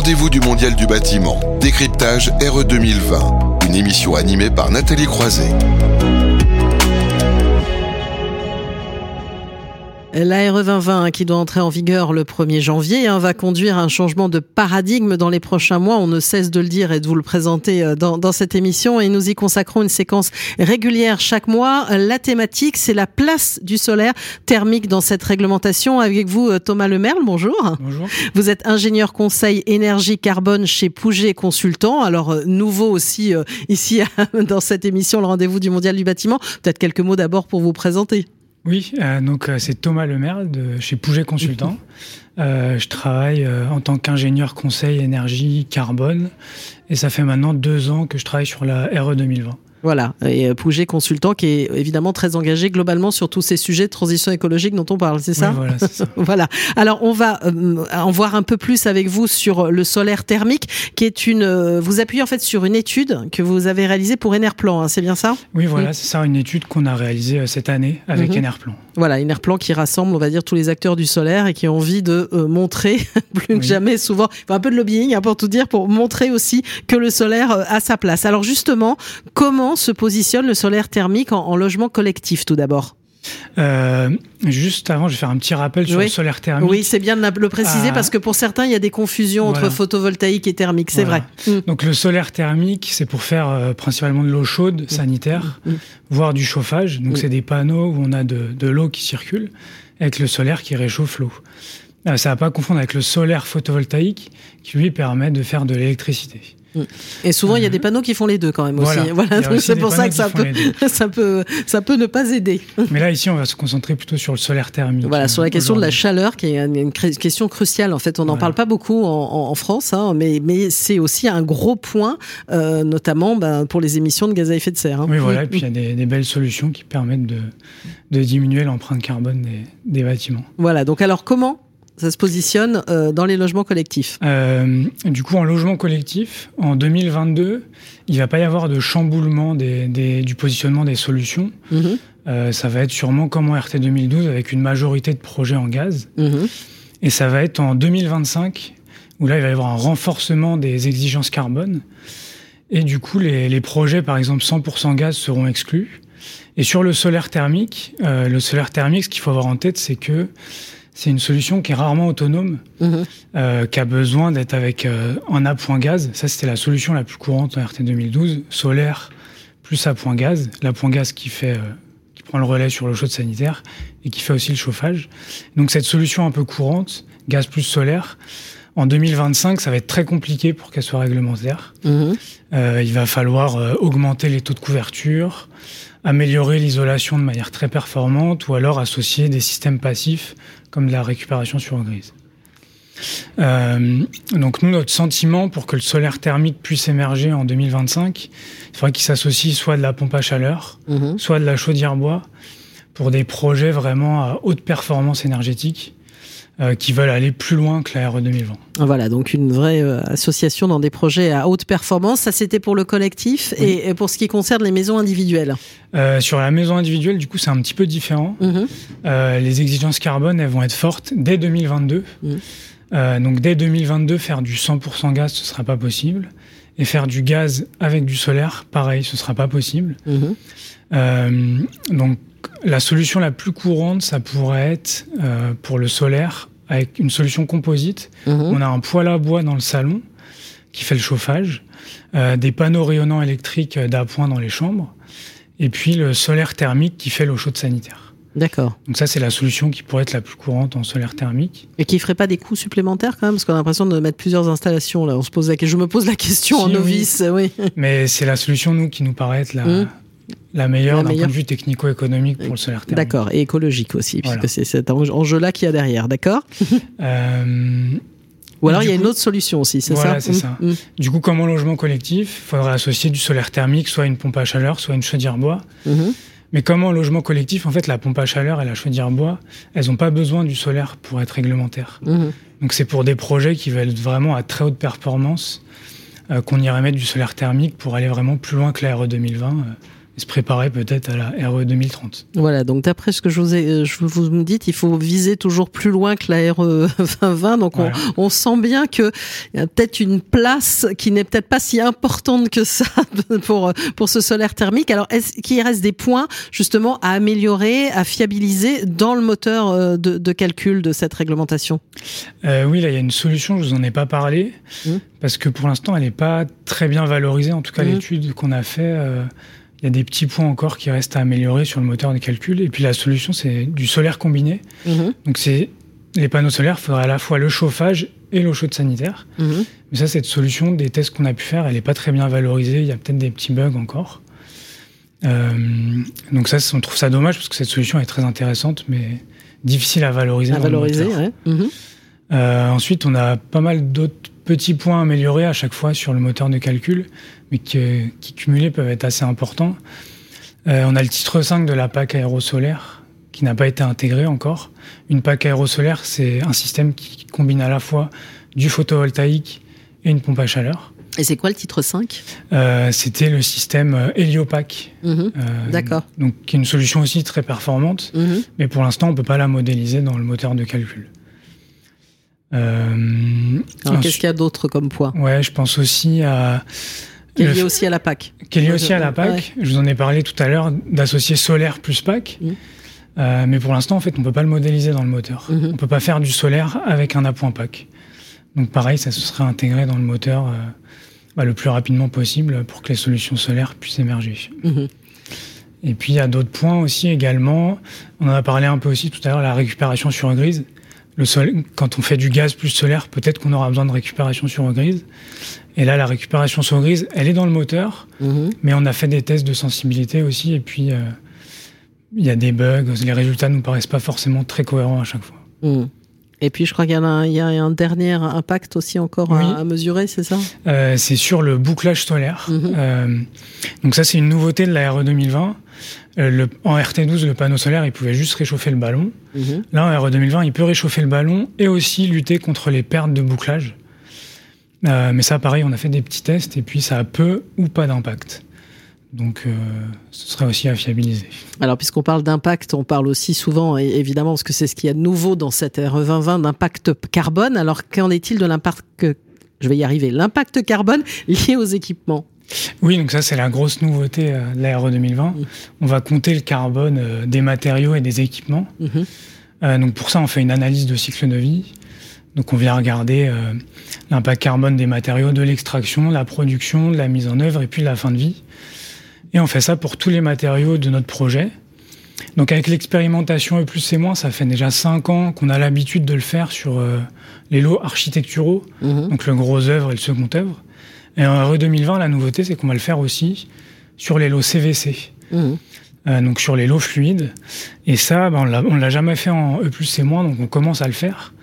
rendez-vous du Mondial du bâtiment, décryptage RE 2020, une émission animée par Nathalie Croiset. L'ARE 2020 qui doit entrer en vigueur le 1er janvier hein, va conduire à un changement de paradigme dans les prochains mois. On ne cesse de le dire et de vous le présenter euh, dans, dans cette émission et nous y consacrons une séquence régulière chaque mois. La thématique, c'est la place du solaire thermique dans cette réglementation. Avec vous, euh, Thomas Lemerle, bonjour. Bonjour. Vous êtes ingénieur conseil énergie carbone chez Pouget Consultant. Alors, euh, nouveau aussi ici dans cette émission, le rendez-vous du Mondial du bâtiment. Peut-être quelques mots d'abord pour vous présenter. Oui, euh, donc euh, c'est Thomas Lemerle de chez Pouget Consultant. Euh, je travaille en tant qu'ingénieur conseil énergie carbone et ça fait maintenant deux ans que je travaille sur la RE 2020. Voilà, et euh, Pouget Consultant qui est évidemment très engagé globalement sur tous ces sujets de transition écologique dont on parle, c'est ça, oui, voilà, ça Voilà. Alors on va euh, en voir un peu plus avec vous sur le solaire thermique, qui est une. Euh, vous appuyez en fait sur une étude que vous avez réalisée pour Enerplan, hein, c'est bien ça? Oui, voilà, c'est ça, une étude qu'on a réalisée cette année avec mm Enerplan. Voilà, Enerplan qui rassemble, on va dire, tous les acteurs du solaire et qui ont envie de montrer plus que jamais, souvent, enfin, un peu de lobbying hein, pour tout dire, pour montrer aussi que le solaire a sa place. Alors justement, comment se positionne le solaire thermique en, logement collectif tout d'abord euh, juste avant, je vais faire un petit rappel sur le solaire thermique. Oui, c'est bien de le préciser ah. parce que pour certains, il y a des confusions entre photovoltaïque et thermique, c'est vrai. Mm. Donc le solaire thermique, c'est pour faire euh, principalement de l'eau chaude, mm. sanitaire, mm. voire du chauffage. Donc c'est des panneaux où on a de, l'eau qui circule avec le solaire qui réchauffe l'eau. Euh, ça ne va pas confondre avec le solaire photovoltaïque qui lui permet de faire de l'électricité. Mm. Et souvent, il y a des euh, panneaux qui font les deux quand même aussi. Voilà, c'est pour ça que ça peut, ça peut, ça peut ne pas aider. Mais là, ici, on va se concentrer plutôt sur le solaire thermique. Voilà, sur la question de la chaleur, qui est une question cruciale. En fait, on n'en parle pas beaucoup en, France, hein, mais, mais c'est aussi un gros point, euh, notamment ben, pour les émissions de gaz à effet de serre. Hein. Oui, voilà. Et puis, il y a des, des, belles solutions qui permettent de, de diminuer l'empreinte carbone des, des bâtiments. Voilà. Donc, alors, comment ça se positionne euh, dans les logements collectifs euh, Du coup, en logement collectif, en 2022, il va pas y avoir de chamboulement du positionnement des solutions. Mhm. Euh, ça va être sûrement comme en RT 2012 avec une majorité de projets en gaz. Mhm. Et ça va être en 2025 où là, il va y avoir un renforcement des exigences carbone. Et du coup, les, projets, par exemple 100% gaz, seront exclus. Et sur le solaire thermique, le solaire thermique, ce qu'il faut avoir en tête, c'est que c'est une solution qui est rarement autonome, mhm. euh, qui a besoin d'être avec euh, un A point gaz. Ça, c'était la solution la plus courante en RT 2012, solaire plus A point gaz. La point gaz qui fait, euh, qui prend le relais sur l'eau chaude sanitaire et qui fait aussi le chauffage. Donc cette solution un peu courante, gaz plus solaire, en 2025, ça va être très compliqué pour qu'elle soit réglementaire. Mhm. il va falloir augmenter les taux de couverture, améliorer l'isolation de manière très performante ou alors associer des systèmes passifs comme de la récupération sur grise. Euh, donc nous, notre sentiment pour que le solaire thermique puisse émerger en 2025, il faudrait qu'il s'associe soit de la pompe à chaleur, mhm. soit de la chaudière bois, pour des projets vraiment à haute performance énergétique euh, qui veulent aller plus loin que la RE 2020. Voilà, donc une vraie euh, association dans des projets à haute performance. Ça, c'était pour le collectif. Et, pour ce qui concerne les maisons individuelles euh, Sur la maison individuelle, du coup, c'est un petit peu différent. Mhm. les exigences carbone, elles vont être fortes dès 2022. Mhm. donc dès 2022, faire du 100% gaz, ce sera pas possible. Et faire du gaz avec du solaire, pareil, ce sera pas possible. Mhm. donc la solution la plus courante, ça pourrait être pour le solaire avec une solution composite. Mhm. On a un poêle à bois dans le salon qui fait le chauffage, euh, des panneaux rayonnants électriques d'appoint dans les chambres, et puis le solaire thermique qui fait l'eau chaude sanitaire. D'accord. Donc ça, c'est la solution qui pourrait être la plus courante en solaire thermique. Et qui ferait pas des coûts supplémentaires quand même Parce qu'on a l'impression de mettre plusieurs installations là. On se pose la... Je me pose la question en novice. Oui. Mais c'est la solution, nous, qui nous paraît être la, mhm. La meilleure d'un point de vue technico-économique pour le solaire thermique. D'accord, et écologique aussi, puisque c'est cet enjeu-là qu'il y a derrière, d'accord euh, Ou alors il y a une autre solution aussi, c'est ça c'est ça. Mm. Du coup, comme en logement collectif, il faudrait associer du solaire thermique, soit une pompe à chaleur, soit une chaudière bois. Mm-hmm. Mais comme en logement collectif, en fait, la pompe à chaleur et la chaudière bois, elles n'ont pas besoin du solaire pour être réglementaires. Mm-hmm. Donc c'est pour des projets qui veulent être vraiment à très haute performance euh, qu'on irait mettre du solaire thermique pour aller vraiment plus loin que la RE 2020 se préparer peut-être à la RE 2030. Voilà, donc d'après ce que je vous, ai, euh, je vous me dites, il faut viser toujours plus loin que la RE 2020. Donc on, on, sent bien qu'il y a peut-être une place qui n'est peut-être pas si importante que ça pour, pour ce solaire thermique. Alors est-ce qu'il reste des points justement à améliorer, à fiabiliser dans le moteur euh, de, de calcul de cette réglementation? Euh, Oui, là il y a une solution, je vous en ai pas parlé, mmh. parce que pour l'instant elle n'est pas très bien valorisée, en tout cas mmh. l'étude qu'on a fait. Euh, il y a des petits points encore qui restent à améliorer sur le moteur de calcul. Et puis la solution, c'est du solaire combiné. Mhm. Donc c'est les panneaux solaires, faudrait à la fois le chauffage et l'eau chaude sanitaire. Mhm. Mais ça, cette solution, des tests qu'on a pu faire, elle n'est pas très bien valorisée. Il y a peut-être des petits bugs encore. Euh, donc ça, on trouve ça dommage parce que cette solution est très intéressante, mais difficile à valoriser. À valoriser, mhm. euh, ensuite, on a pas mal d'autres petits points à améliorer à chaque fois sur le moteur de calcul mais qui, qui cumulés peuvent être assez importants. Euh, on a le titre 5 de la PAC aérosolaire qui n'a pas été intégré encore. Une PAC aérosolaire, c'est un système qui combine à la fois du photovoltaïque et une pompe à chaleur. Et c'est quoi le titre 5 euh, C'était le système euh, Heliopac. Mhm. D'accord. Donc, qui est une solution aussi très performante, mhm. mais pour l'instant, on ne peut pas la modéliser dans le moteur de calcul. Qu'est-ce qu'il y a d'autre comme poids? Ouais, je pense aussi à qui est lié aussi à la PAC. Qui est lié aussi à la PAC. Je vous en ai parlé tout à l'heure d'associer solaire plus PAC. Mm. Euh, mais pour l'instant, en fait, on ne peut pas le modéliser dans le moteur. Mm-hmm. On ne peut pas faire du solaire avec un appoint PAC. Donc pareil, ça se serait intégré dans le moteur euh, bah, le plus rapidement possible pour que les solutions solaires puissent émerger. Mm-hmm. Et puis il y a d'autres points aussi également. On en a parlé un peu aussi tout à l'heure, la récupération sur grise. Le sol, quand on fait du gaz plus solaire, peut-être qu'on aura besoin de récupération sur grise. Et là, la récupération sur grise, elle est dans le moteur, mhm. mais on a fait des tests de sensibilité aussi, et puis euh, il y a des bugs, les résultats ne nous paraissent pas forcément très cohérents à chaque fois. Mhm. Et puis je crois qu'il y, a un dernier impact aussi encore à, mesurer, c'est ça? Euh, C'est sur le bouclage solaire. Mhm. Euh, donc ça, c'est une nouveauté de la RE 2020. Le, en RT12, le panneau solaire, il pouvait juste réchauffer le ballon. Là, en RE 2020, il peut réchauffer le ballon et aussi lutter contre les pertes de bouclage. Euh, mais ça, pareil, on a fait des petits tests et puis ça a peu ou pas d'impact. Donc, euh, ce serait aussi à fiabiliser. Alors, puisqu'on parle d'impact, on parle aussi souvent, évidemment, parce que c'est ce qu'il y a de nouveau dans cette RE 2020, d'impact carbone. Alors, qu'en est-il de l'impact, je vais y arriver, l'impact carbone lié aux équipements? Oui, donc ça c'est la grosse nouveauté euh, de la RE 2020. Mmh. On va compter le carbone des matériaux et des équipements. Mmh. donc pour ça, on fait une analyse de cycle de vie. Donc on vient regarder euh, l'impact carbone des matériaux, de l'extraction, la production, de la mise en œuvre et puis de la fin de vie. Et on fait ça pour tous les matériaux de notre projet. Donc avec l'expérimentation E plus et moins, ça fait déjà 5 ans qu'on a l'habitude de le faire sur euh, les lots architecturaux, mhm. donc le gros œuvre et le second œuvre. Et en RE 2020, la nouveauté, c'est qu'on va le faire aussi sur les lots CVC. Mhm. Euh, donc sur les lots fluides. Et ça, ben, on l'a jamais fait en E plus et moins, donc on commence à le faire.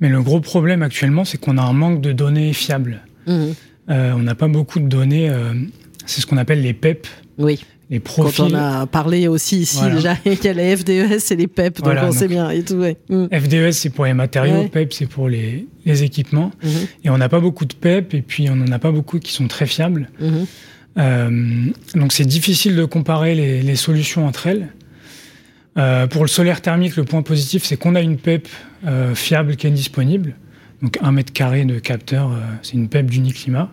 Mais le gros problème actuellement, c'est qu'on a un manque de données fiables. Mhm. Euh, on n'a pas beaucoup de données. C'est ce qu'on appelle les PEP. Oui. Les profils. Quand on a parlé aussi ici déjà, il y a les FDES et les PEP, donc on sait bien et tout. FDES, c'est pour les matériaux, PEP, c'est pour les, les équipements. Mhm. Et on n'a pas beaucoup de PEP, et puis on n'en a pas beaucoup qui sont très fiables. Euh, donc c'est difficile de comparer les, les solutions entre elles. Euh, pour le solaire thermique, le point positif, c'est qu'on a une PEP euh, fiable qui est disponible. Donc un mètre carré de capteur, c'est une PEP d'Uniclimat.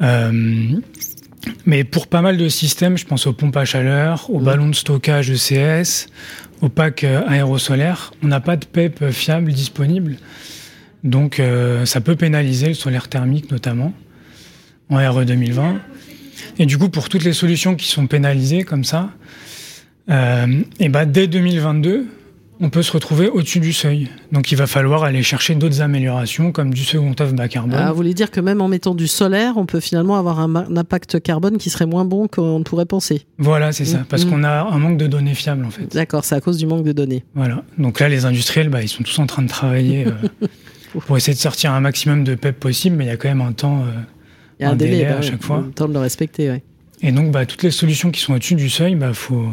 Mais pour pas mal de systèmes, je pense aux pompes à chaleur, aux mmh. ballons de stockage ECS, aux packs aérosolaires, on n'a pas de PEP fiable disponible. Donc ça peut pénaliser le solaire thermique notamment en RE 2020. Et du coup, pour toutes les solutions qui sont pénalisées comme ça, euh, et bah, dès 2022, on peut se retrouver au-dessus du seuil. Donc il va falloir aller chercher d'autres améliorations comme du second œuvre bas carbone. Ah, vous voulez dire que même en mettant du solaire, on peut finalement avoir un, impact carbone qui serait moins bon qu'on pourrait penser. Voilà, c'est ça, parce mmh. qu'on a un manque de données fiables en fait. D'accord, c'est à cause du manque de données. Voilà, donc là les industriels, bah, ils sont tous en train de travailler euh, pour essayer de sortir un maximum de PEP possible, mais il y a quand même un temps, euh, il y a un, délai, à bah chaque fois. Un temps de le respecter, ouais. Et donc bah, toutes les solutions qui sont au-dessus du seuil, bah faut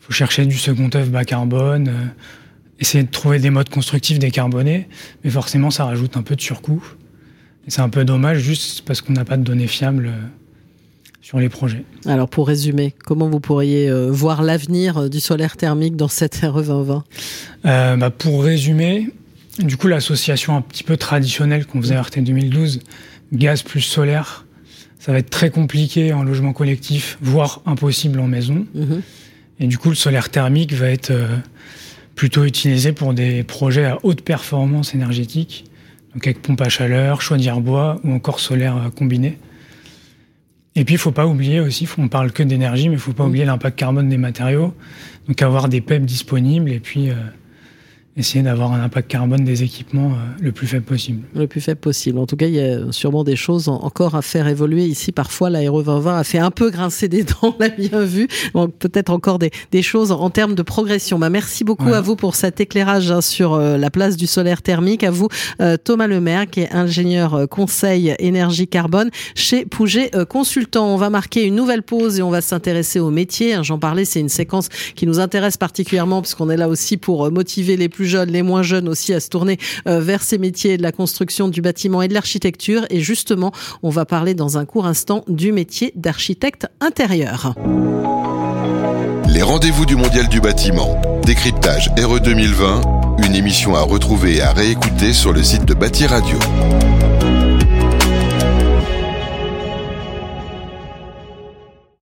faut chercher du second œuvre bas carbone, euh, essayer de trouver des modes constructifs décarbonés, mais forcément ça rajoute un peu de surcoût. Et c'est un peu dommage juste parce qu'on n'a pas de données fiables sur les projets. Alors pour résumer, comment vous pourriez euh, voir l'avenir euh, du solaire thermique dans cette RE 2020 euh, bah Pour résumer, du coup l'association un petit peu traditionnelle qu'on faisait à RT 2012, gaz plus solaire, ça va être très compliqué en logement collectif, voire impossible en maison. Mhm. Et du coup le solaire thermique va être plutôt utilisé pour des projets à haute performance énergétique, donc avec pompe à chaleur, chaudière bois ou encore solaire combiné. Et puis, il faut pas oublier aussi, on parle que d'énergie, mais il faut pas oublier l'impact carbone des matériaux. Donc, avoir des PEP disponibles et puis euh, essayer d'avoir un impact carbone des équipements euh, le plus faible possible. Le plus faible possible. En tout cas, il y a sûrement des choses encore à faire évoluer. Ici, parfois, l'aéro 2020 a fait un peu grincer des dents, on l'a bien vu. Donc, peut-être encore des, des, choses en termes de progression. Bah, merci beaucoup à vous pour cet éclairage hein, sur euh, la place du solaire thermique. À vous, euh, Thomas Lemaire, qui est ingénieur conseil énergie carbone chez Pouget Consultant. On va marquer une nouvelle pause et on va s'intéresser au métier. Hein, j'en parlais, c'est une séquence qui nous intéresse particulièrement parce qu'on est là aussi pour motiver les plus jeunes, les moins jeunes aussi à se tourner euh, vers ces métiers de la construction, du bâtiment et de l'architecture. Et justement, on va parler dans un court instant du métier d'architecte intérieur. Les rendez-vous du Mondial du bâtiment. Décryptage RE 2020, une émission à retrouver et à réécouter sur le site de Bâti Radio.